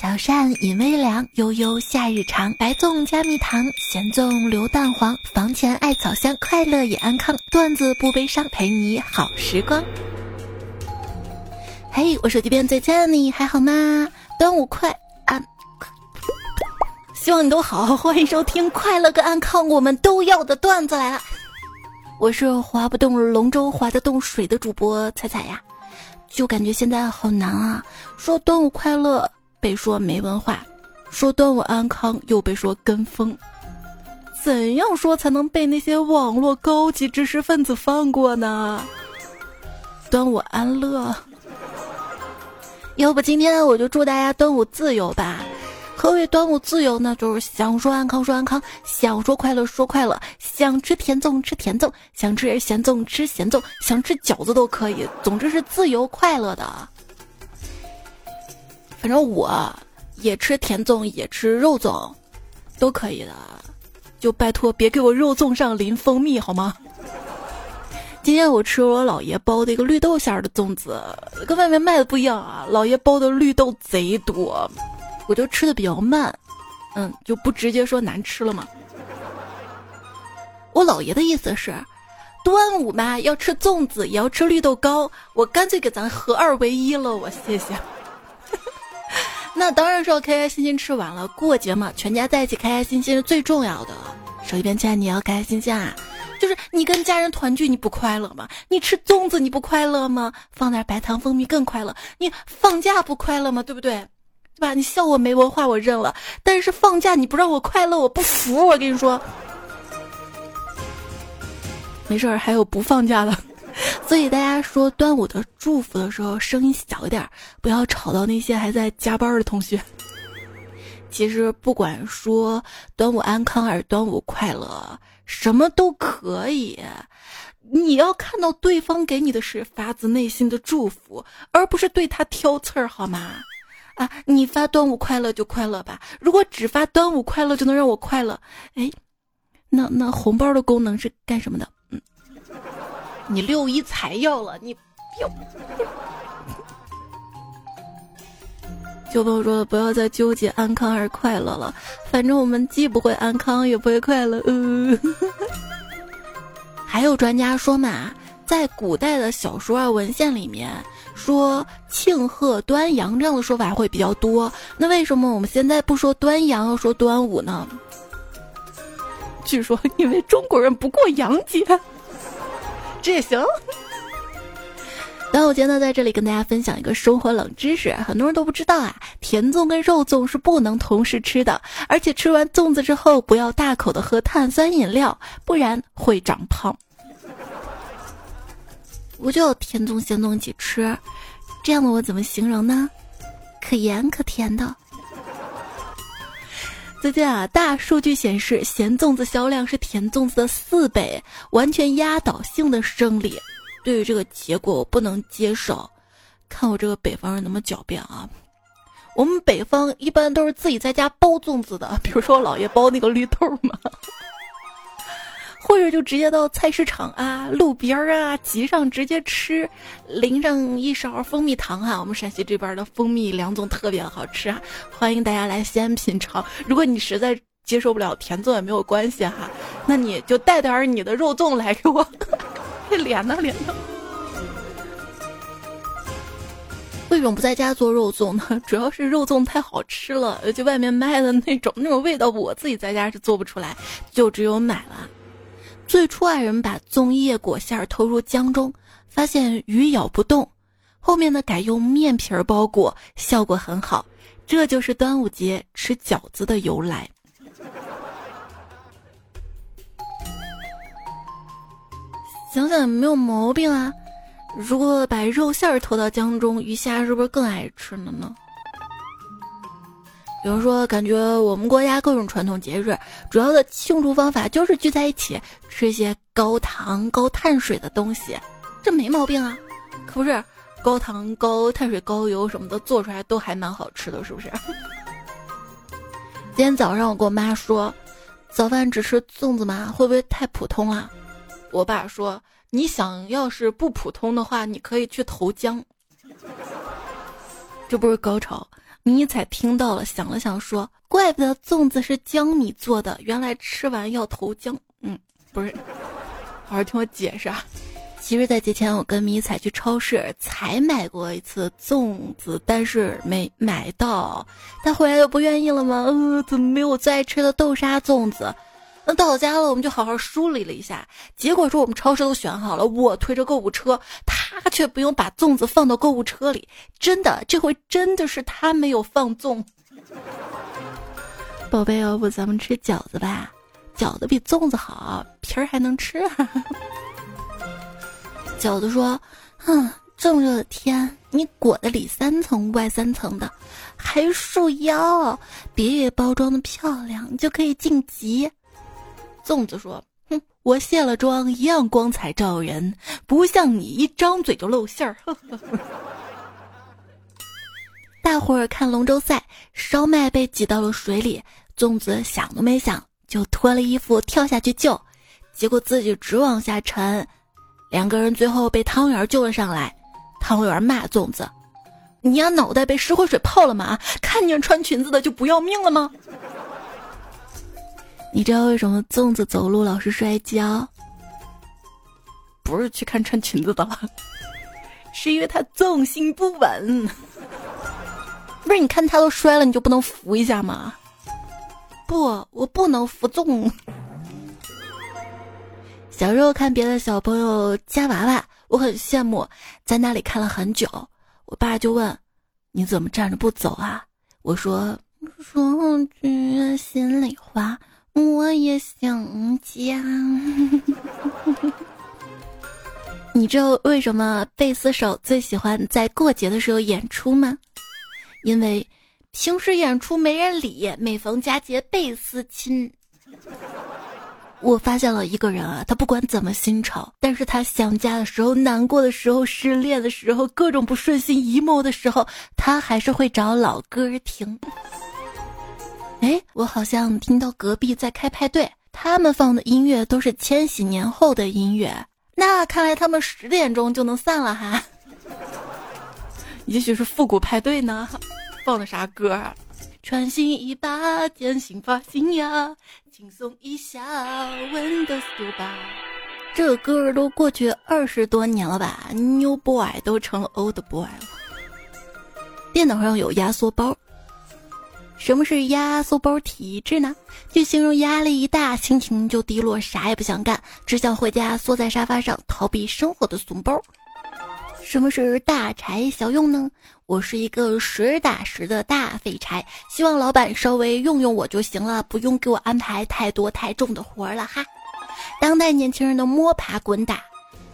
小扇饮微凉，悠悠夏日长。白粽加蜜糖，咸粽留蛋黄。房前艾草香，快乐也安康。段子不悲伤，陪你好时光。嘿，我手机边最亲爱的你还好吗？端午快啊！希望你都好，欢迎收听快乐跟安康我们都要的段子来了。我是划不动龙舟划得动水的主播彩彩呀，就感觉现在好难啊！说端午快乐。被说没文化，说端午安康又被说跟风，怎样说才能被那些网络高级知识分子放过呢？端午安乐，要不今天我就祝大家端午自由吧。何为端午自由呢？就是想说安康说安康，想说快乐说快乐，想吃甜粽吃甜粽，想吃咸粽吃咸粽，想吃饺子都可以，总之是自由快乐的。反正我也吃甜粽，也吃肉粽，都可以的。就拜托别给我肉粽上淋蜂蜜好吗？今天我吃我姥爷包的一个绿豆馅儿的粽子，跟外面卖的不一样啊。姥爷包的绿豆贼多，我就吃的比较慢，嗯，就不直接说难吃了嘛。我姥爷的意思是，端午嘛要吃粽子，也要吃绿豆糕，我干脆给咱合二为一了，我谢谢。那当然是要开开心心吃完了。过节嘛，全家在一起开开心心是最重要的。手机边亲爱你要开开心心啊！就是你跟家人团聚，你不快乐吗？你吃粽子你不快乐吗？放点白糖蜂蜜更快乐。你放假不快乐吗？对不对？对吧？你笑我没文化，我认了。但是放假你不让我快乐，我不服。我跟你说，没事儿，还有不放假的。所以大家说端午的祝福的时候，声音小一点，不要吵到那些还在加班的同学。其实不管说端午安康还是端午快乐，什么都可以。你要看到对方给你的是发自内心的祝福，而不是对他挑刺儿，好吗？啊，你发端午快乐就快乐吧。如果只发端午快乐就能让我快乐，哎，那那红包的功能是干什么的？嗯。你六一才要了，你，就朋友说不要再纠结安康还是快乐了，反正我们既不会安康也不会快乐。呃，还有专家说嘛，在古代的小说啊文献里面说庆贺端阳这样的说法会比较多，那为什么我们现在不说端阳要说端午呢？据说因为中国人不过洋节。这也行。端午节呢，在这里跟大家分享一个生活冷知识，很多人都不知道啊，甜粽跟肉粽是不能同时吃的，而且吃完粽子之后不要大口的喝碳酸饮料，不然会长胖。我就甜粽咸粽一起吃，这样的我怎么形容呢？可盐可甜的。最近啊，大数据显示，咸粽子销量是甜粽子的四倍，完全压倒性的胜利。对于这个结果，我不能接受。看我这个北方人怎么狡辩啊！我们北方一般都是自己在家包粽子的，比如说我姥爷包那个绿豆嘛。或者就直接到菜市场啊、路边儿啊，集上直接吃，淋上一勺蜂蜜糖哈。我们陕西这边的蜂蜜凉粽特别好吃啊，欢迎大家来西安品尝。如果你实在接受不了甜粽也没有关系哈，那你就带点你的肉粽来给我。脸呢脸呢？为什么不在家做肉粽呢？主要是肉粽太好吃了，而且外面卖的那种那种味道，我自己在家是做不出来，就只有买了。最初爱人把粽叶裹馅儿投入江中，发现鱼咬不动，后面呢改用面皮儿包裹，效果很好。这就是端午节吃饺子的由来。想想没有毛病啊！如果把肉馅儿投到江中，鱼虾是不是更爱吃了呢？比如说，感觉我们国家各种传统节日，主要的庆祝方法就是聚在一起吃一些高糖高碳水的东西，这没毛病啊，可不是？高糖高碳水高油什么的做出来都还蛮好吃的，是不是？今天早上我跟我妈说，早饭只吃粽子吗？会不会太普通了？我爸说，你想要是不普通的话，你可以去投江，这不是高潮。迷彩听到了，想了想说：“怪不得粽子是江米做的，原来吃完要投江。”嗯，不是，好好听我解释啊。其实，在节前我跟迷彩去超市才买过一次粽子，但是没买到。他回来就不愿意了吗？呃，怎么没有最爱吃的豆沙粽子？到家了，我们就好好梳理了一下。结果说我们超市都选好了，我推着购物车，他却不用把粽子放到购物车里。真的，这回真的是他没有放粽。宝贝，要不咱们吃饺子吧？饺子比粽子好，皮儿还能吃。饺子说：“哼，这么热的天，你裹的里三层外三层的，还束腰，别以为包装的漂亮你就可以晋级。”粽子说：“哼，我卸了妆一样光彩照人，不像你一张嘴就露馅儿。”大伙儿看龙舟赛，烧麦被挤到了水里，粽子想都没想就脱了衣服跳下去救，结果自己直往下沉。两个人最后被汤圆救了上来，汤圆骂粽子：“你丫脑袋被石灰水泡了吗？看见穿裙子的就不要命了吗？”你知道为什么粽子走路老是摔跤？不是去看穿裙子的了，是因为他重心不稳。不是，你看他都摔了，你就不能扶一下吗？不，我不能扶粽。小时候看别的小朋友夹娃娃，我很羡慕，在那里看了很久。我爸就问：“你怎么站着不走啊？”我说：“说句心里话，我也想家。”你知道为什么贝斯手最喜欢在过节的时候演出吗？因为平时演出没人理，每逢佳节倍思亲。我发现了一个人啊，他不管怎么新潮，但是他想家的时候、难过的时候、失恋的时候、各种不顺心 emo 的时候，他还是会找老歌听。哎，我好像听到隔壁在开派对，他们放的音乐都是千禧年后的音乐，那看来他们十点钟就能散了哈。也许是复古派对呢，放的啥歌啊？穿新衣吧，剪新发型呀，轻松一下，Windows 九八。这个歌都过去二十多年了吧？New Boy 都成了 Old Boy 了。电脑上有压缩包。什么是压缩包体质呢？就形容压力一大，心情就低落，啥也不想干，只想回家缩在沙发上逃避生活的怂包。什么是大柴小用呢？我是一个实打实的大废柴，希望老板稍微用用我就行了，不用给我安排太多太重的活了哈。当代年轻人的摸爬滚打，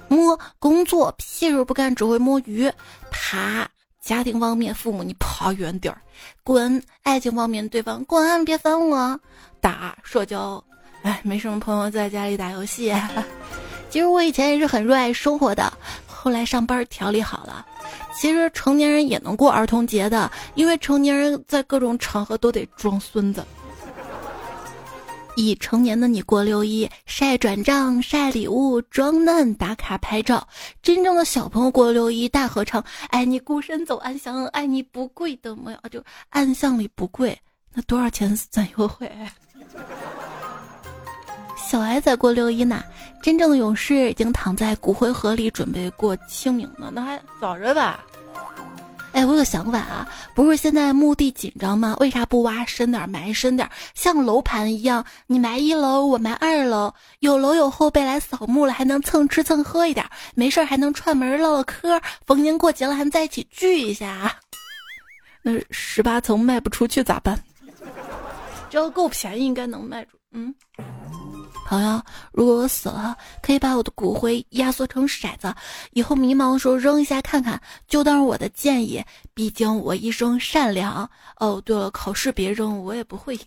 摸工作屁事不干，只会摸鱼；爬家庭方面，父母你跑远点儿；滚爱情方面，对方滚别烦我；打社交，哎，没什么朋友在家里打游戏。其实我以前也是很热爱生活的。后来上班调理好了，其实成年人也能过儿童节的，因为成年人在各种场合都得装孙子。已成年的你过六一晒转账、晒礼物、装嫩、打卡拍照；真正的小朋友过六一大合唱，爱你孤身走暗巷，爱你不跪的模样，就暗巷里不跪，那多少钱算优惠？小孩在过六一呢，真正的勇士已经躺在骨灰盒里准备过清明呢，那还早着吧？哎，我有想法啊，不是现在墓地紧张吗？为啥不挖深点，埋深点，像楼盘一样，你埋一楼，我埋二楼，有楼有后辈来扫墓了，还能蹭吃蹭喝一点，没事还能串门唠唠嗑，逢年过节了还能在一起聚一下。那十八层卖不出去咋办？只要够便宜，应该能卖出。嗯。朋友，如果我死了，可以把我的骨灰压缩成骰子，以后迷茫的时候扔一下看看，就当是我的建议。毕竟我一生善良。哦，对了，考试别扔，我也不会。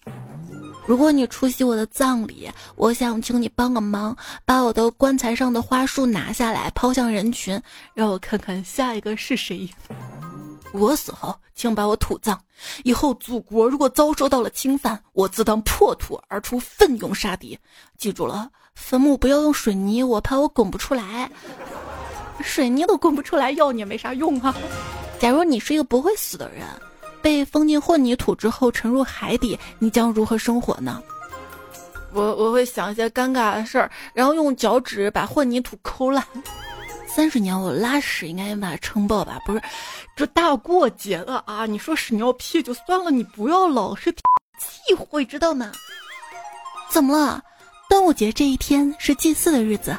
如果你出席我的葬礼，我想请你帮个忙，把我的棺材上的花束拿下来，抛向人群，让我看看下一个是谁。我死后，请把我土葬。以后祖国如果遭受到了侵犯，我自当破土而出，奋勇杀敌。记住了，坟墓不要用水泥，我怕我滚不出来。水泥都滚不出来，要你也没啥用啊。假如你是一个不会死的人，被封进混凝土之后沉入海底，你将如何生活呢？我我会想一些尴尬的事儿，然后用脚趾把混凝土抠烂。三十年我拉屎应该也把它撑爆吧？不是，这大过节的啊！你说屎尿屁就算了，你不要老是忌讳，知道吗？怎么了？端午节这一天是祭祀的日子。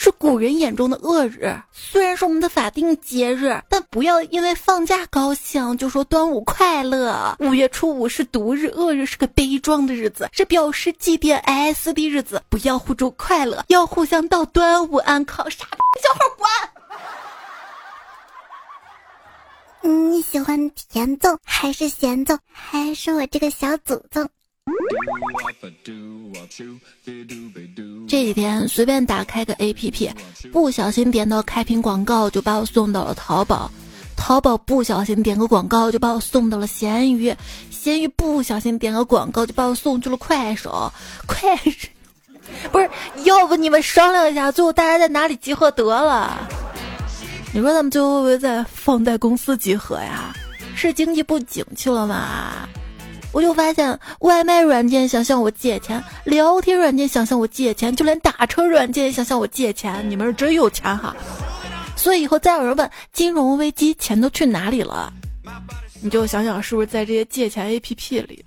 是古人眼中的恶日，虽然是我们的法定节日，但不要因为放假高兴就说端午快乐。五月初五是毒日，恶日是个悲壮的日子，是表示祭奠 S 的日子。不要互助快乐，要互相道端午安康。傻小伙滚！你喜欢甜粽还是咸粽，还是我这个小祖宗？这几天随便打开个 A P P，不小心点到开屏广告，就把我送到了淘宝；淘宝不小心点个广告，就把我送到了闲鱼；闲鱼不小心点个广告，就把我送去了快手。快手不是，要不你们商量一下，最后大家在哪里集合得了？你说他们最后会不会在放贷公司集合呀？是经济不景气了吗？我就发现，外卖软件想向我借钱，聊天软件想向我借钱，就连打车软件也想向我借钱。你们是真有钱哈！所以以后再有人问金融危机钱都去哪里了，你就想想是不是在这些借钱 APP 里？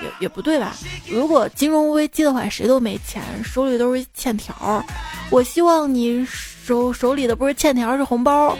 也也不对吧？如果金融危机的话，谁都没钱，手里都是欠条。我希望你手手里的不是欠条，是红包。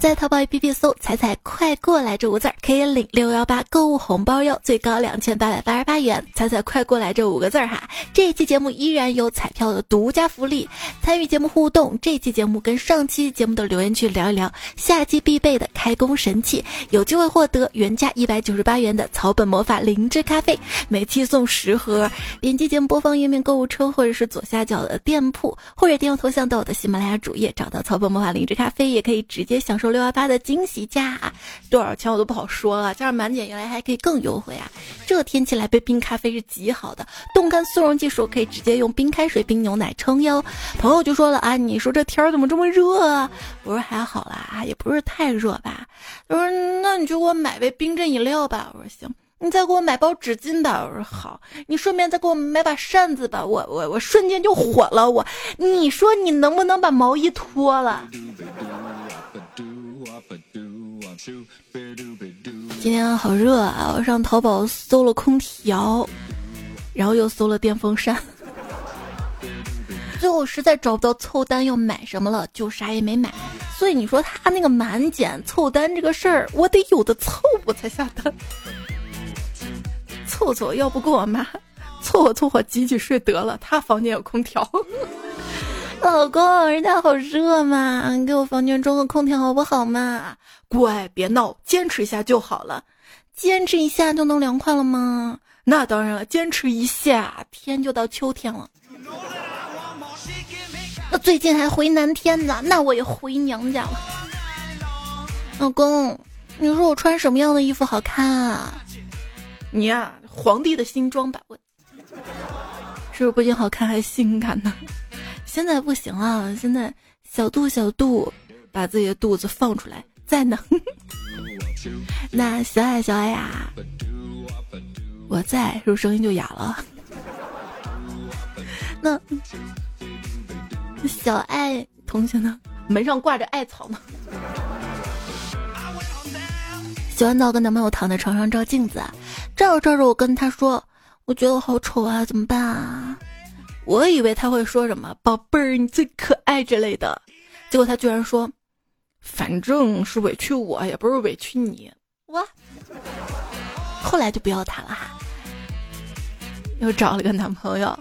在淘宝 APP 搜“彩彩快过来”这五个字儿，可以领六幺八购物红包哟，最高两千八百八十八元。彩彩快过来这五个字儿哈，这一期节目依然有彩票的独家福利，参与节目互动。这期节目跟上期节目的留言区聊一聊，下期必备的开工神器，有机会获得原价一百九十八元的草本魔法灵芝咖啡，每期送十盒。点击节目播放页面购物车，或者是左下角的店铺，或者点我头像到我的喜马拉雅主页，找到草本魔法灵芝咖啡，也可以直接享受六幺八的惊喜价多少钱我都不好说了，加上满减原来还可以更优惠啊！这天气来杯冰咖啡是极好的，冻干速溶技术可以直接用冰开水、冰牛奶冲哟。朋友就说了啊，你说这天儿怎么这么热啊？我说还好啦，也不是太热吧。他说那你就给我买杯冰镇饮料吧。我说行，你再给我买包纸巾吧。我说好，你顺便再给我买把扇子吧。我我我瞬间就火了，我你说你能不能把毛衣脱了？今天好热啊！我上淘宝搜了空调，然后又搜了电风扇，最后实在找不到凑单要买什么了，就啥也没买。所以你说他那个满减凑单这个事儿，我得有的凑我才下单。凑凑，要不跟我妈凑合凑合挤挤睡得了。他房间有空调。老公，人家好热嘛，你给我房间装个空调好不好嘛？乖，别闹，坚持一下就好了。坚持一下就能凉快了吗？那当然了，坚持一下，天就到秋天了。那最近还回南天呢，那我也回娘家了。老公，你说我穿什么样的衣服好看啊？你呀，皇帝的新装吧，我是不是不仅好看还性感呢？现在不行了，现在小肚小肚，把自己的肚子放出来，在呢。那小爱小爱呀，我在，是不是声音就哑了？那小爱同学呢？门上挂着艾草呢。洗完澡跟男朋友躺在床上照镜子，照着照着，我跟他说：“我觉得我好丑啊，怎么办啊？”我以为他会说什么“宝贝儿，你最可爱”之类的，结果他居然说：“反正是委屈我，也不是委屈你。”我！后来就不要他了哈，又找了个男朋友。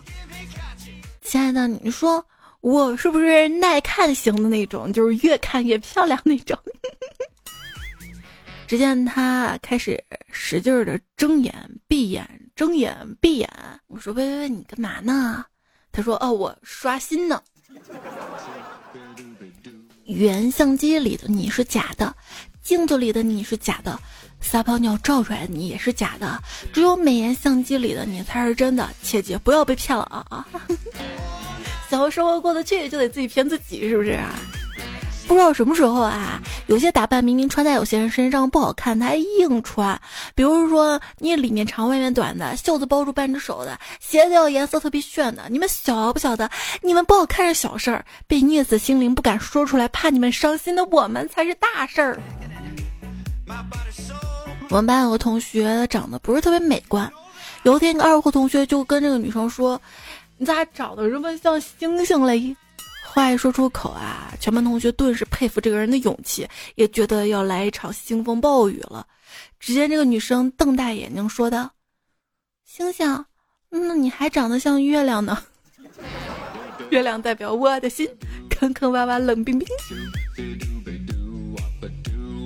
亲爱的，你说我是不是耐看型的那种？就是越看越漂亮那种。只见他开始使劲的睁眼闭眼，睁眼闭眼。我说：“喂喂喂，你干嘛呢？”他说：“哦，我刷新呢。原相机里的你是假的，镜子里的你是假的，撒泡尿照出来的你也是假的，只有美颜相机里的你才是真的。切记不要被骗了啊啊！想要生活过得去，就得自己骗自己，是不是啊？不知道什么时候啊，有些打扮明明穿在有些人身上不好看，他还硬穿。比如说，你里面长外面短的，袖子包住半只手的，鞋子要颜色特别炫的。你们晓不晓得？你们不好看是小事儿，被虐死心灵不敢说出来，怕你们伤心的我们才是大事儿。我们班有个同学长得不是特别美观，有一天个二货同学就跟这个女生说：“你咋长得这么像星星嘞？”话一说出口啊，全班同学顿时佩服这个人的勇气，也觉得要来一场腥风暴雨了。只见这个女生瞪大眼睛说道：“星星，那你还长得像月亮呢。月亮代表我的心，坑坑洼洼冷冰冰。”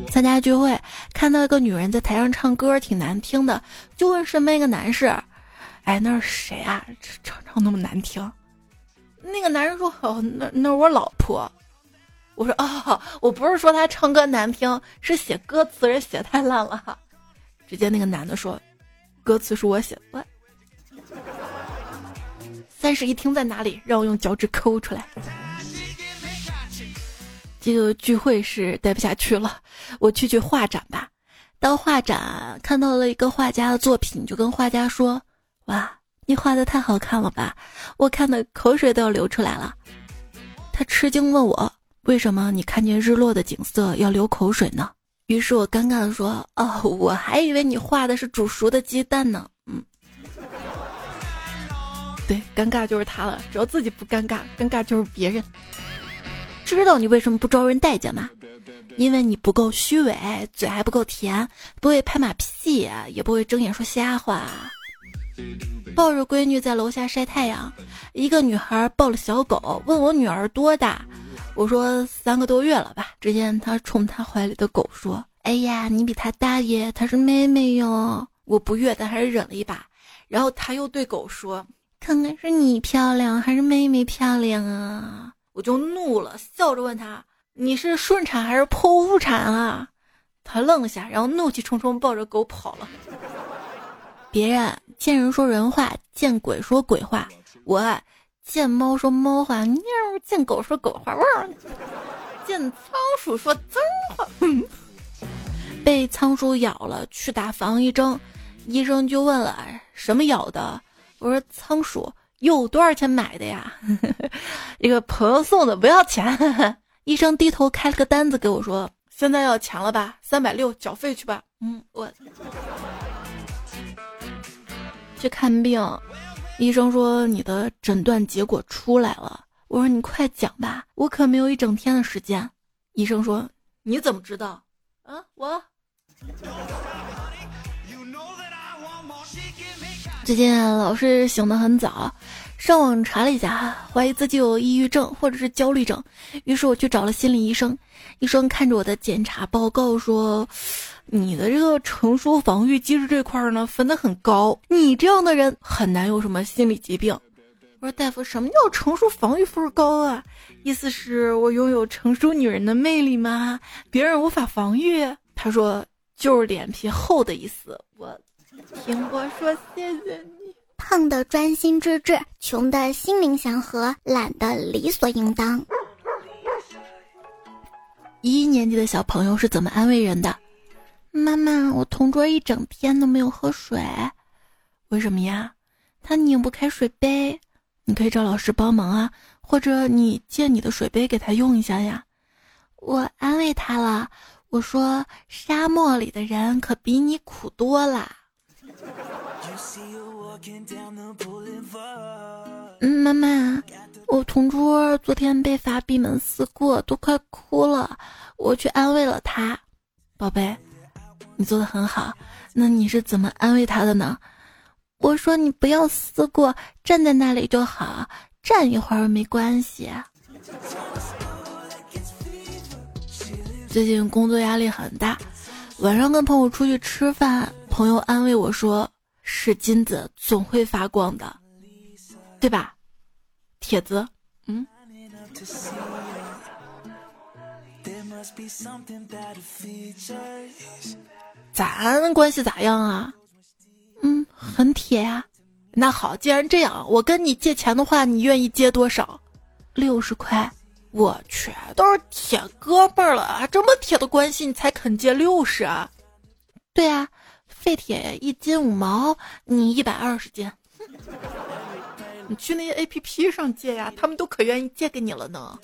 参加聚会，看到一个女人在台上唱歌，挺难听的，就问身边一个男士：“哎，那是谁啊？唱唱那么难听？”那个男人说：“哦，那那是我老婆。”我说：“哦，我不是说他唱歌难听，是写歌词人写太烂了。”直接那个男的说：“歌词是我写的。”三室一厅在哪里？让我用脚趾抠出来。这个聚会是待不下去了，我去去画展吧。到画展看到了一个画家的作品，就跟画家说：“哇。”你画的太好看了吧，我看的口水都要流出来了。他吃惊问我：“为什么你看见日落的景色要流口水呢？”于是我尴尬的说：“哦，我还以为你画的是煮熟的鸡蛋呢。”嗯，对，尴尬就是他了。只要自己不尴尬，尴尬就是别人。知道你为什么不招人待见吗？因为你不够虚伪，嘴还不够甜，不会拍马屁，也不会睁眼说瞎话。抱着闺女在楼下晒太阳，一个女孩抱了小狗，问我女儿多大，我说三个多月了吧。只见她冲她怀里的狗说：“哎呀，你比她大耶，她是妹妹哟。”我不悦，但还是忍了一把。然后她又对狗说：“看看是你漂亮还是妹妹漂亮啊？”我就怒了，笑着问她：“你是顺产还是剖腹产啊？”她愣了下，然后怒气冲冲抱着狗跑了。别人。见人说人话，见鬼说鬼话。我见猫说猫话，喵；见狗说狗话，汪；见仓鼠说脏话。被仓鼠咬了，去打防疫针，医生就问了：什么咬的？我说仓鼠。有，多少钱买的呀？一个朋友送的，不要钱。医生低头开了个单子给我说：现在要钱了吧？三百六，缴费去吧。嗯，我。去看病，医生说你的诊断结果出来了。我说你快讲吧，我可没有一整天的时间。医生说你怎么知道？啊，我最近老是醒得很早，上网查了一下，怀疑自己有抑郁症或者是焦虑症，于是我去找了心理医生。医生看着我的检查报告说。你的这个成熟防御机制这块呢分的很高，你这样的人很难有什么心理疾病。我说大夫，什么叫成熟防御分高啊？意思是我拥有成熟女人的魅力吗？别人无法防御？他说就是脸皮厚的意思。我听我说谢谢你。胖的专心致志，穷的心灵祥和，懒的理所应当。一年级的小朋友是怎么安慰人的？妈妈，我同桌一整天都没有喝水，为什么呀？他拧不开水杯，你可以找老师帮忙啊，或者你借你的水杯给他用一下呀。我安慰他了，我说沙漠里的人可比你苦多了。妈妈，我同桌昨天被罚闭门思过，都快哭了，我去安慰了他，宝贝。你做的很好，那你是怎么安慰他的呢？我说你不要思过，站在那里就好，站一会儿没关系。最近工作压力很大，晚上跟朋友出去吃饭，朋友安慰我说：“是金子总会发光的，对吧？”铁子，嗯。咱关系咋样啊？嗯，很铁呀。那好，既然这样，我跟你借钱的话，你愿意借多少？六十块。我去，都是铁哥们儿了啊！这么铁的关系，你才肯借六十啊？对啊，废铁一斤五毛，你一百二十斤。你去那些 A P P 上借呀，他们都可愿意借给你了呢。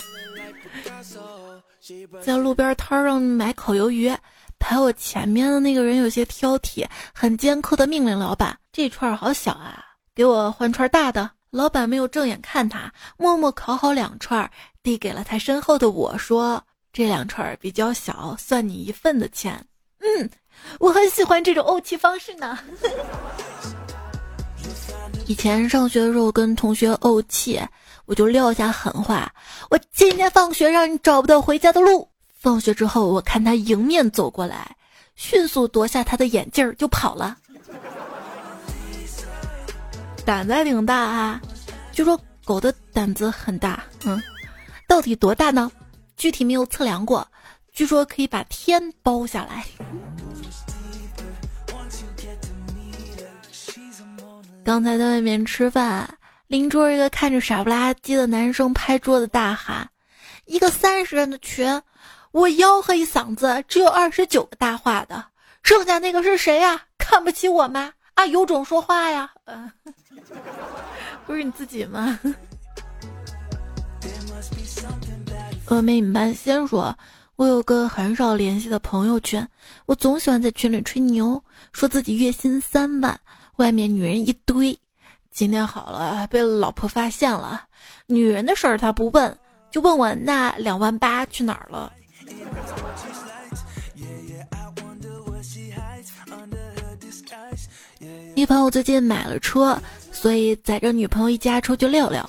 在路边摊上买烤鱿鱼，排我前面的那个人有些挑剔，很尖刻的命令老板：“这串好小啊，给我换串大的。”老板没有正眼看他，默默烤好两串，递给了他身后的我说：“这两串比较小，算你一份的钱。”嗯，我很喜欢这种怄气方式呢。以前上学的时候跟同学怄气，我就撂下狠话：“我今天放学让你找不到回家的路。”放学之后，我看他迎面走过来，迅速夺下他的眼镜就跑了。胆子还挺大啊！据说狗的胆子很大，嗯，到底多大呢？具体没有测量过，据说可以把天包下来。刚才在外面吃饭，邻桌一个看着傻不拉几的男生拍桌子大喊：“一个三十人的群，我吆喝一嗓子，只有二十九个大话的，剩下那个是谁呀？看不起我吗？啊，有种说话呀！”嗯。不是你自己吗？峨眉你班先说，我有个很少联系的朋友圈，我总喜欢在群里吹牛，说自己月薪三万，外面女人一堆。今天好了，被老婆发现了，女人的事儿他不问，就问我那两万八去哪儿了。一朋友最近买了车。所以载着女朋友一家出去溜溜，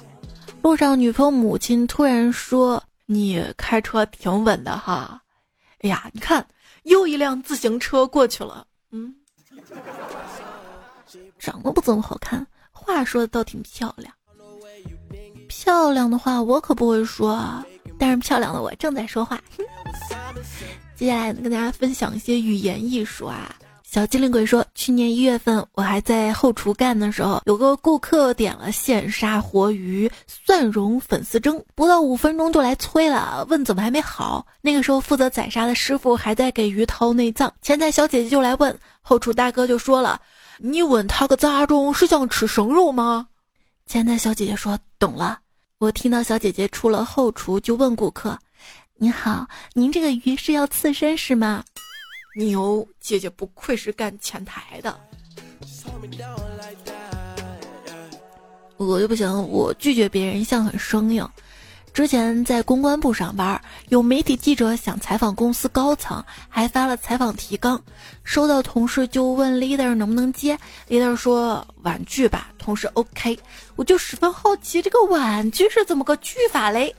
路上女朋友母亲突然说：“你开车挺稳的哈。”哎呀，你看又一辆自行车过去了。嗯，长得不怎么好看，话说的倒挺漂亮。漂亮的话我可不会说，但是漂亮的我正在说话。接下来跟大家分享一些语言艺术啊。小机灵鬼说：“去年一月份，我还在后厨干的时候，有个顾客点了现杀活鱼、蒜蓉粉丝蒸，不到五分钟就来催了，问怎么还没好。那个时候负责宰杀的师傅还在给鱼掏内脏，前台小姐姐就来问，后厨大哥就说了：‘你问他个咋中，是想吃生肉吗？’前台小姐姐说：‘懂了。’我听到小姐姐出了后厨，就问顾客：‘您好，您这个鱼是要刺身是吗？’”牛姐姐不愧是干前台的，我就不行，我拒绝别人一向很生硬。之前在公关部上班，有媒体记者想采访公司高层，还发了采访提纲，收到同事就问 leader 能不能接，leader 说婉拒吧，同事 OK，我就十分好奇这个婉拒是怎么个拒法嘞？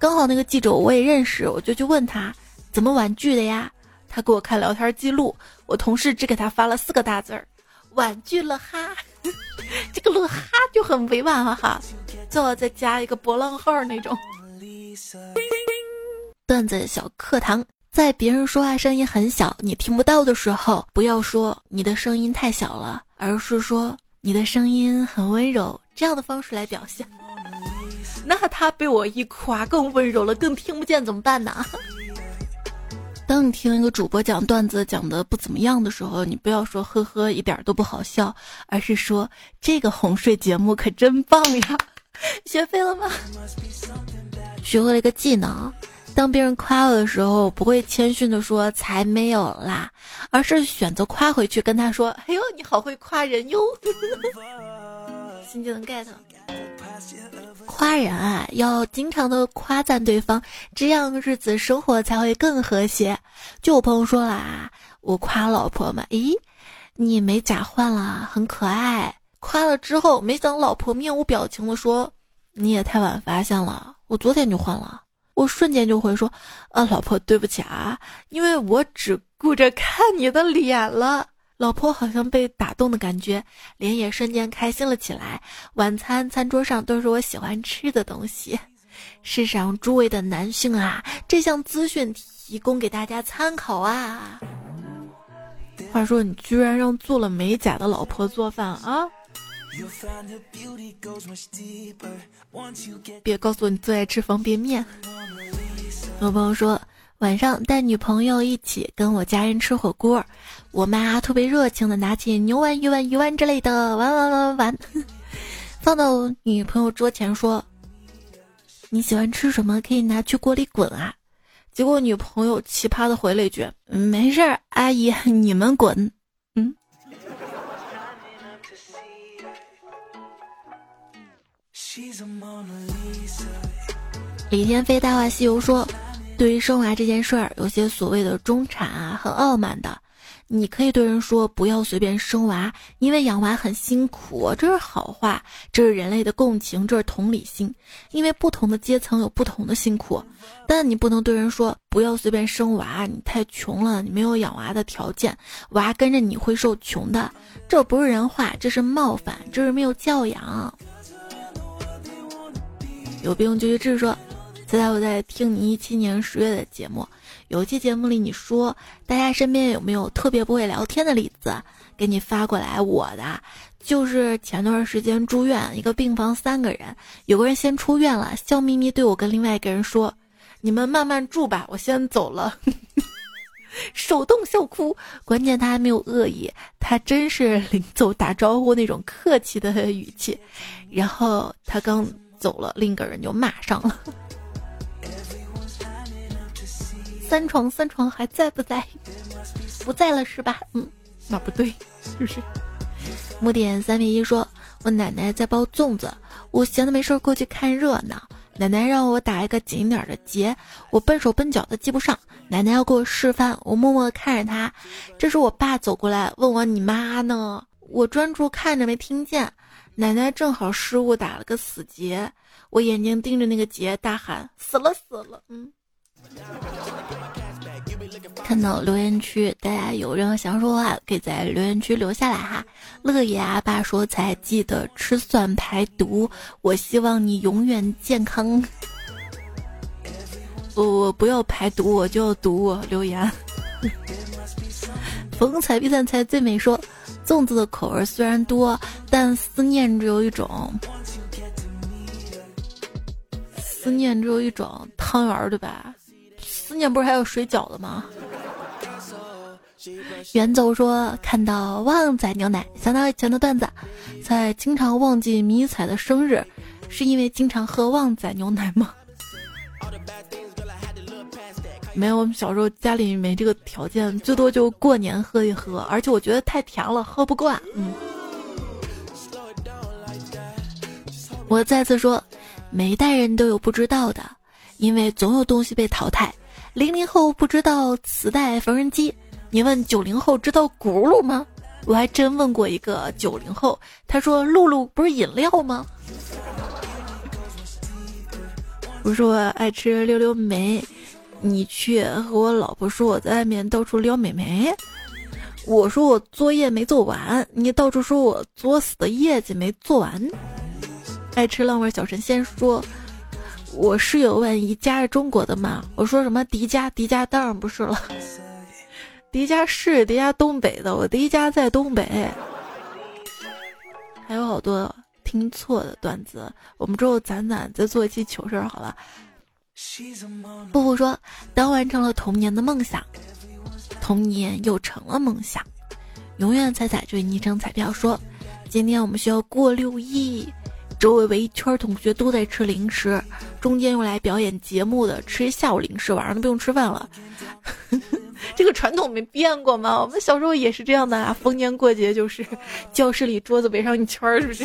刚好那个记者我也认识，我就去问他怎么婉拒的呀？他给我看聊天记录，我同事只给他发了四个大字儿：“婉拒了哈。”这个了哈就很委婉了哈，最好再加一个波浪号那种。段子小课堂，在别人说话声音很小你听不到的时候，不要说你的声音太小了，而是说你的声音很温柔，这样的方式来表现。那他被我一夸更温柔了，更听不见怎么办呢？当你听一个主播讲段子讲的不怎么样的时候，你不要说呵呵一点都不好笑，而是说这个哄睡节目可真棒呀！学会了吗？学会了一个技能，当别人夸我的时候，不会谦逊的说才没有啦，而是选择夸回去，跟他说：“哎呦，你好会夸人哟！” 新技能 get。夸人啊，要经常的夸赞对方，这样日子生活才会更和谐。就我朋友说了啊，我夸老婆嘛，咦，你美甲换了，很可爱。夸了之后，没想老婆面无表情的说，你也太晚发现了，我昨天就换了。我瞬间就会说，啊，老婆对不起啊，因为我只顾着看你的脸了。老婆好像被打动的感觉，脸也瞬间开心了起来。晚餐餐桌上都是我喜欢吃的东西。世上诸位的男性啊，这项资讯提供给大家参考啊。话说你居然让做了美甲的老婆做饭啊？别告诉我你最爱吃方便面。有朋友说晚上带女朋友一起跟我家人吃火锅，我妈特别热情的拿起牛丸、鱼丸、鱼丸之类的玩玩玩玩玩，放到女朋友桌前说：“你喜欢吃什么？可以拿去锅里滚啊！”结果女朋友奇葩的回了一句：“没事儿，阿姨你们滚。”李天飞《大话西游》说：“对于生娃这件事儿，有些所谓的中产啊，很傲慢的。你可以对人说不要随便生娃，因为养娃很辛苦，这是好话，这是人类的共情，这是同理心。因为不同的阶层有不同的辛苦，但你不能对人说不要随便生娃，你太穷了，你没有养娃的条件，娃跟着你会受穷的。这不是人话，这是冒犯，这是没有教养。”有病就去治，说。现在我在听你一七年十月的节目，有一期节目里你说，大家身边有没有特别不会聊天的例子？给你发过来，我的就是前段时间住院，一个病房三个人，有个人先出院了，笑眯眯对我跟另外一个人说：“你们慢慢住吧，我先走了。”手动笑哭，关键他还没有恶意，他真是 临走打招呼那种客气的语气，然后他刚走了，另一个人就骂上了。三床三床还在不在？不在了是吧？嗯，那不对，是不是？木点三米一说，我奶奶在包粽子，我闲的没事过去看热闹。奶奶让我打一个紧点的结，我笨手笨脚的系不上。奶奶要给我示范，我默默看着她。这时我爸走过来问我：“你妈呢？”我专注看着没听见。奶奶正好失误打了个死结，我眼睛盯着那个结，大喊：“死了死了！”嗯。看到留言区，大家有任何想说的话，可以在留言区留下来哈。乐爷阿爸说：“才记得吃蒜排毒，我希望你永远健康。”我我不要排毒，我就要毒。留言。逢财必散财最美说：“粽子的口味虽然多，但思念只有一种。思念只有一种汤圆，对吧？”思念不是还有水饺的吗？远走说看到旺仔牛奶，想到以前的段子，在经常忘记迷彩的生日，是因为经常喝旺仔牛奶吗？没有，我们小时候家里没这个条件，最多就过年喝一喝，而且我觉得太甜了，喝不惯。嗯，我再次说，每一代人都有不知道的，因为总有东西被淘汰。零零后不知道磁带、缝纫机，你问九零后知道轱辘吗？我还真问过一个九零后，他说露露不是饮料吗？我说我爱吃溜溜梅，你却和我老婆说我在外面到处撩美眉。我说我作业没做完，你到处说我作死的业绩没做完。爱吃浪味小神仙说。我室友问宜家是中国的吗？我说什么迪家？迪家当然不是了，迪家是迪家东北的，我迪家在东北。还有好多听错的段子，我们之后攒攒再做一期糗事儿好了。布布说，当完成了童年的梦想，童年又成了梦想。永远彩彩追昵称彩票说，今天我们需要过六亿。周围围一圈同学都在吃零食，中间用来表演节目的吃下午零食，晚上都不用吃饭了。这个传统没变过吗？我们小时候也是这样的啊，逢年过节就是教室里桌子围上一圈，是不是？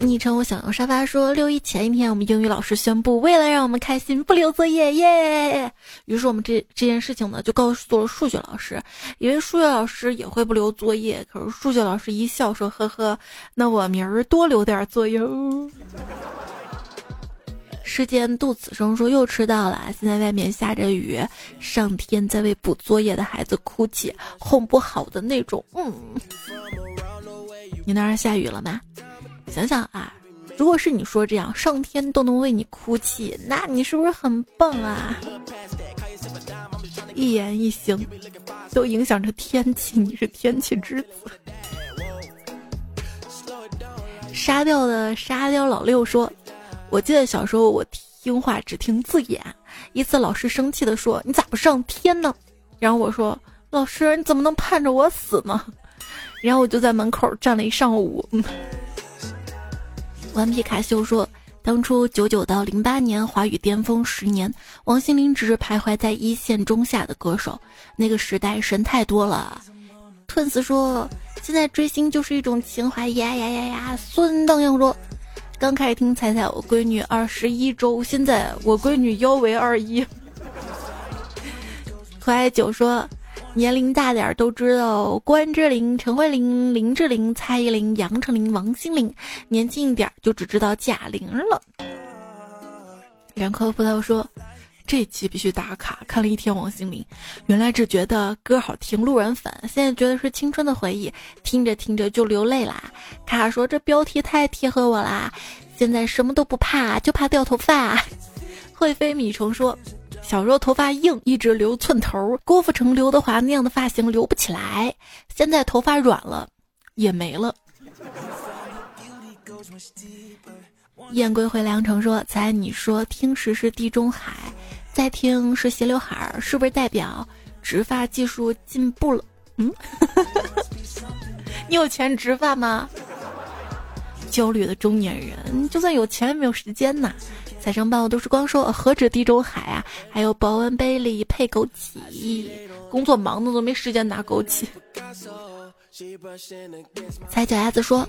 昵称我想用沙发说，六一前一天，我们英语老师宣布，为了让我们开心，不留作业耶。于是我们这这件事情呢，就告诉了数学老师，以为数学老师也会不留作业。可是数学老师一笑说：“呵呵，那我明儿多留点作业。”时间杜此生说又迟到了，现在外面下着雨，上天在为补作业的孩子哭泣，哄不好的那种。嗯，你那儿下雨了吗？想想啊，如果是你说这样，上天都能为你哭泣，那你是不是很棒啊？一言一行都影响着天气，你是天气之子。沙雕的沙雕老六说：“我记得小时候我听话只听字眼，一次老师生气的说：‘你咋不上天呢？’然后我说：‘老师，你怎么能盼着我死呢？’然后我就在门口站了一上午。”顽皮卡修说。当初九九到零八年华语巅峰十年，王心凌只是徘徊在一线中下的歌手。那个时代神太多了。Twins 说，现在追星就是一种情怀呀呀呀呀。孙荡漾说，刚开始听彩彩，我闺女二十一周，现在我闺女腰围二一。可爱九说。年龄大点儿都知道关之琳、陈慧琳、林志玲、蔡依林、杨丞琳、王心凌，年轻一点儿就只知道贾玲了。两颗葡萄说：“这期必须打卡，看了一天王心凌，原来只觉得歌好听，路人粉，现在觉得是青春的回忆，听着听着就流泪啦。”卡卡说：“这标题太贴合我啦，现在什么都不怕，就怕掉头发。”会飞米虫说。小时候头发硬，一直留寸头，郭富城、刘德华那样的发型留不起来。现在头发软了，也没了。燕归回良城说：“才你说听时是地中海，再听是斜刘海，是不是代表植发技术进步了？”嗯，你有钱植发吗？焦虑的中年人，就算有钱也没有时间呐。财神报都是光说何止地中海啊，还有保温杯里配枸杞，工作忙的都没时间拿枸杞。踩脚丫子说，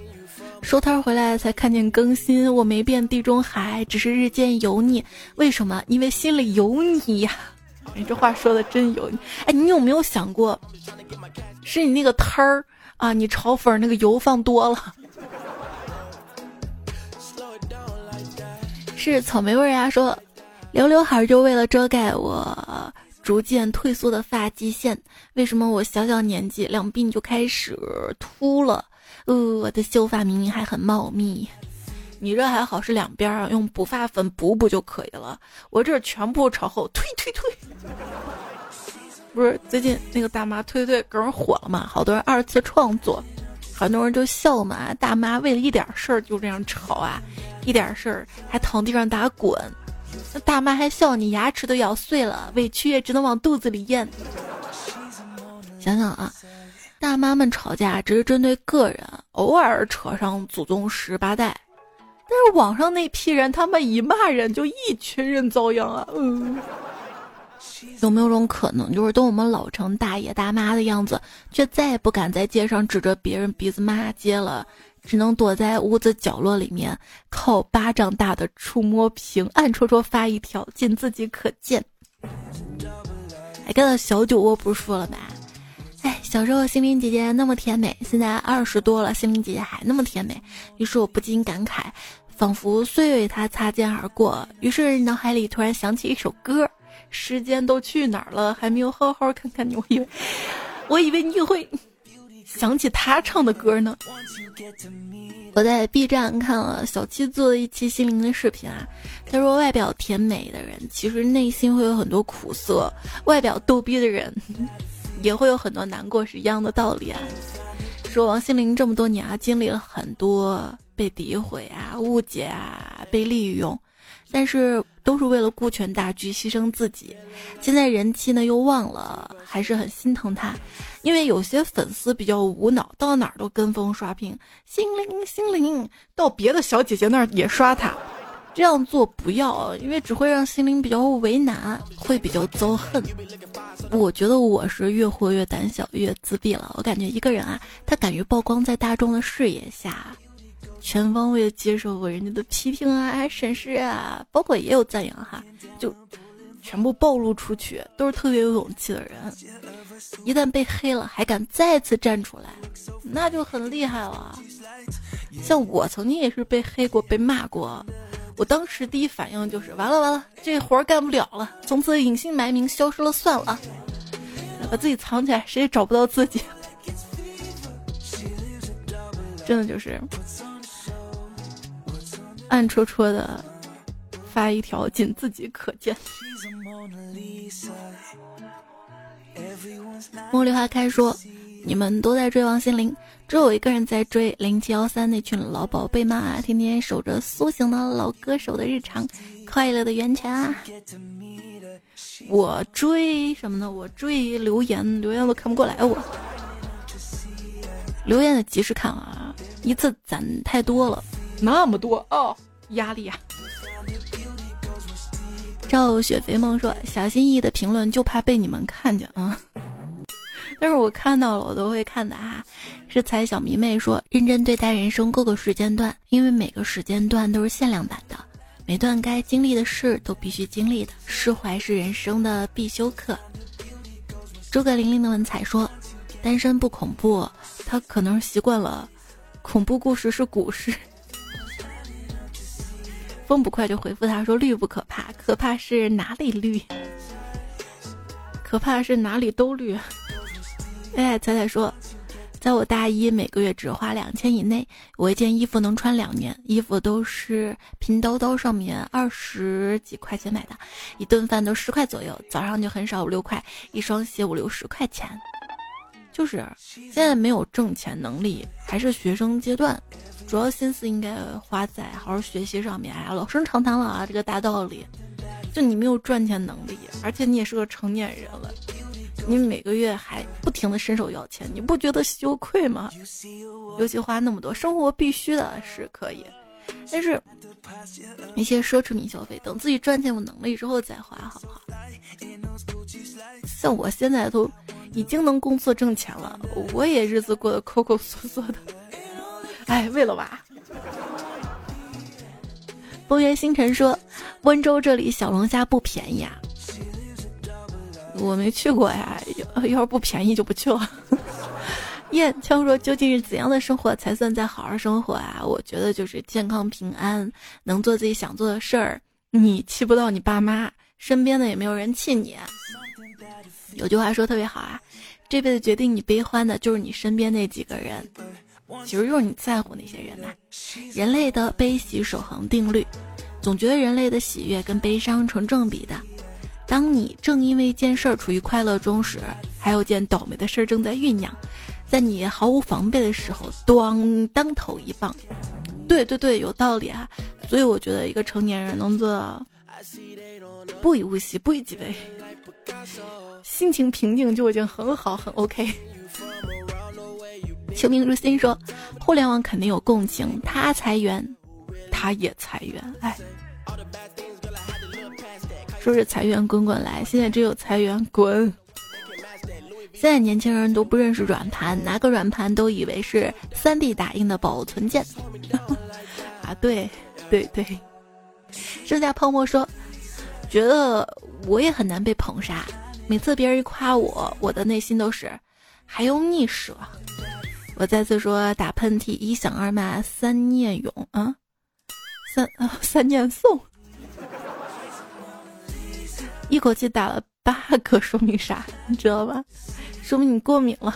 收摊回来才看见更新，我没变地中海，只是日渐油腻。为什么？因为心里有你呀！你这话说的真油腻。哎，你有没有想过，是你那个摊儿啊，你炒粉那个油放多了。是草莓味啊！说留刘海就为了遮盖我逐渐退缩的发际线。为什么我小小年纪两鬓就开始秃了？呃，我的秀发明明还很茂密。你这还好是两边啊，用补发粉补补就可以了。我这全部朝后推推推。不是最近那个大妈推推更火了嘛？好多人二次创作，很多人就笑嘛。大妈为了一点事儿就这样吵啊！一点事儿还躺地上打滚，那大妈还笑你牙齿都咬碎了，委屈也只能往肚子里咽。想想啊，大妈们吵架只是针对个人，偶尔扯上祖宗十八代，但是网上那批人，他们一骂人就一群人遭殃啊。嗯，有没有种可能，就是等我们老成大爷大妈的样子，却再也不敢在街上指着别人鼻子骂街了？只能躲在屋子角落里面，靠巴掌大的触摸屏暗戳戳发一条，仅自己可见。还看到小酒窝不是说了吗？哎，小时候心灵姐姐那么甜美，现在二十多了，心灵姐姐还那么甜美。于是我不禁感慨，仿佛岁月与她擦肩而过。于是脑海里突然想起一首歌：时间都去哪儿了？还没有好好看看你。我以为，我以为你会。想起他唱的歌呢。我在 B 站看了小七做的一期心灵的视频啊，他说外表甜美的人其实内心会有很多苦涩，外表逗逼的人 也会有很多难过，是一样的道理啊。说王心凌这么多年啊，经历了很多被诋毁啊、误解啊、被利用。但是都是为了顾全大局，牺牲自己。现在人气呢又旺了，还是很心疼他，因为有些粉丝比较无脑，到哪儿都跟风刷屏，心灵心灵，到别的小姐姐那儿也刷他。这样做不要，因为只会让心灵比较为难，会比较遭恨。我觉得我是越活越胆小，越自闭了。我感觉一个人啊，他敢于曝光在大众的视野下。全方位的接受过人家的批评啊、审视啊，包括也有赞扬哈，就全部暴露出去，都是特别有勇气的人。一旦被黑了，还敢再次站出来，那就很厉害了。像我曾经也是被黑过、被骂过，我当时第一反应就是完了完了，这活干不了了，从此隐姓埋名消失了算了，把自己藏起来，谁也找不到自己。真的就是。暗戳戳的发一条，仅自己可见。茉莉花开说：“你们都在追王心凌，只有我一个人在追零七幺三那群老宝贝们啊，天天守着苏醒的老歌手的日常，快乐的源泉啊！我追什么呢？我追留言，留言都看不过来我。留言的及时看啊，一次攒太多了，那么多哦，压力啊！赵雪飞梦说：“小心翼翼的评论，就怕被你们看见啊。”但是我看到了，我都会看的哈。是彩小迷妹说：“认真对待人生各个时间段，因为每个时间段都是限量版的，每段该经历的事都必须经历的，释怀是人生的必修课。”诸葛玲玲的文采说：“单身不恐怖，他可能习惯了，恐怖故事是古诗。”风不快就回复他说：“绿不可怕，可怕是哪里绿？可怕是哪里都绿。”哎，彩彩说，在我大一每个月只花两千以内，我一件衣服能穿两年，衣服都是拼多多上面二十几块钱买的，一顿饭都十块左右，早上就很少五六块，一双鞋五六十块钱。就是现在没有挣钱能力，还是学生阶段。主要心思应该花在好好学习上面。哎呀，老生常谈了啊，这个大道理。就你没有赚钱能力，而且你也是个成年人了，你每个月还不停的伸手要钱，你不觉得羞愧吗？尤其花那么多，生活必须的是可以，但是一些奢侈品消费，等自己赚钱有能力之后再花，好不好？像我现在都已经能工作挣钱了，我也日子过得抠抠缩缩的。哎，为了娃。风月星辰说：“温州这里小龙虾不便宜啊，我没去过呀。要是不便宜就不去了。”燕枪说：“究竟是怎样的生活才算在好好生活啊？我觉得就是健康平安，能做自己想做的事儿，你气不到你爸妈，身边的也没有人气你。有句话说特别好啊，这辈子决定你悲欢的就是你身边那几个人。”其实就是你在乎那些人呐。人类的悲喜守恒定律，总觉得人类的喜悦跟悲伤成正比的。当你正因为一件事儿处于快乐中时，还有件倒霉的事儿正在酝酿，在你毫无防备的时候，咣当头一棒。对对对，有道理啊。所以我觉得一个成年人能做到不以物喜，不以己悲，心情平静就已经很好，很 OK。求名如心说，互联网肯定有共情，他裁员，他也裁员，哎，说是裁员滚滚来，现在只有裁员滚。现在年轻人都不认识软盘，拿个软盘都以为是三 D 打印的保存件。啊，对对对。剩下泡沫说，觉得我也很难被捧杀，每次别人一夸我，我的内心都是还用你说。我再次说，打喷嚏一响二骂三念咏啊，三啊三念诵，一口气打了八个，说明啥？你知道吧？说明你过敏了，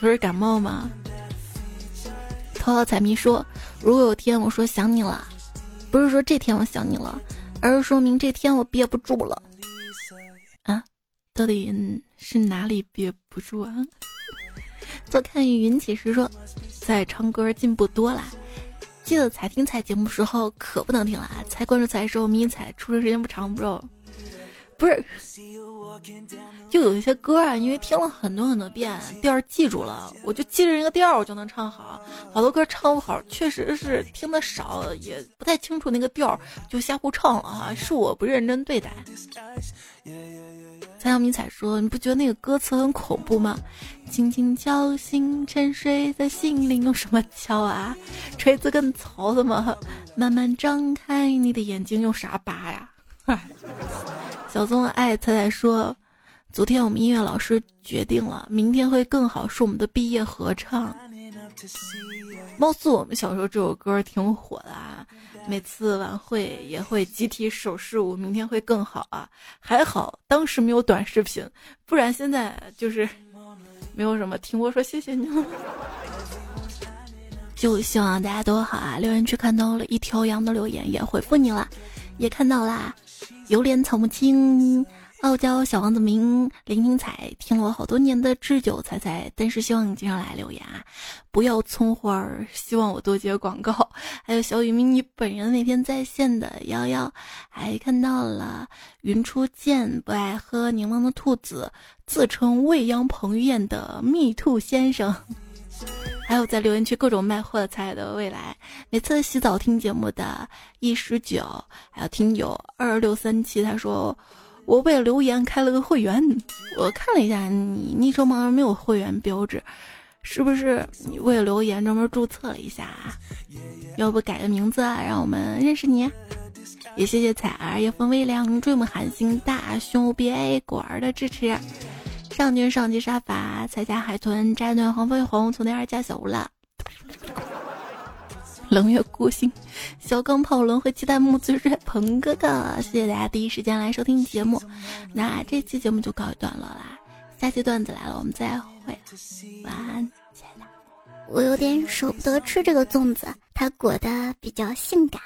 不是感冒吗？头号彩迷说，如果有天我说想你了，不是说这天我想你了，而是说明这天我憋不住了。啊，到底是哪里憋不住啊？坐看云起时说，在唱歌进步多啦。记得才听彩节目时候可不能听了啊，才关注彩的时候迷彩出生时间不长，不知道。不是，就有一些歌啊，因为听了很多很多遍，调记住了，我就记着那个调，我就能唱好。好多歌唱不好，确实是听的少，也不太清楚那个调，就瞎胡唱了哈，是我不认真对待。蔡阳迷彩说：“你不觉得那个歌词很恐怖吗？轻轻敲醒沉睡的心灵，用什么敲啊？锤子跟槽子吗？慢慢张开你的眼睛，用啥拔呀？” 小宗爱彩彩说：“昨天我们音乐老师决定了，明天会更好，是我们的毕业合唱。貌似我们小时候这首歌挺火的啊，每次晚会也会集体手势舞，明天会更好啊。还好当时没有短视频，不然现在就是没有什么听我说谢谢你了。就希望大家都好啊！留言区看到了一条羊的留言，也回复你了，也看到啦。有脸草木青，傲娇小王子明林明彩听了我好多年的知酒彩彩，但是希望你经常来留言啊！不要葱花儿，希望我多接广告。还有小雨迷你本人那天在线的幺幺，还看到了云初见不爱喝柠檬的兔子，自称未央彭于晏的蜜兔先生。还有在留言区各种卖货菜的未来，每次洗澡听节目的一十九，还有听友二六三七，他说。我为了留言开了个会员，我看了一下你昵称旁边没有会员标志，是不是你为了留言专门注册了一下？要不改个名字，让我们认识你？也谢谢彩儿、夜风微凉、追梦寒星、大胸 BA 果儿的支持。上君上级杀伐，彩霞海豚、摘断黄飞鸿，从天而加小了。冷月孤星，小钢炮轮回，期待木子帅鹏哥哥，谢谢大家第一时间来收听节目。那这期节目就告一段落啦，下期段子来了，我们再会。晚安，亲爱的。我有点舍不得吃这个粽子，它裹的比较性感。